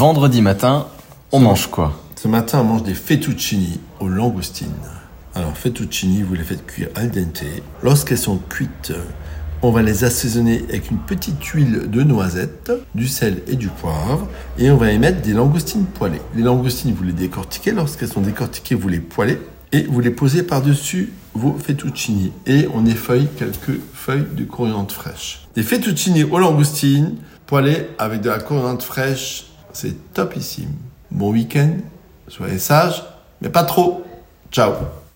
vendredi matin, on mange quoi? Ce matin, on mange des fettuccini aux langoustines. Alors, fettuccini, vous les faites cuire al dente. Lorsqu'elles sont cuites, on va les assaisonner avec une petite huile de noisette, du sel et du poivre, et on va y mettre des langoustines poêlées. Les langoustines, vous les décortiquez. Lorsqu'elles sont décortiquées, vous les poêlez et vous les posez par-dessus vos fettuccini. Et on effeuille quelques feuilles de coriandre fraîche. Des fettuccini aux langoustines poêlés avec de la coriandre fraîche, c'est topissime. Bon week-end, soyez sages, mais pas trop. Ciao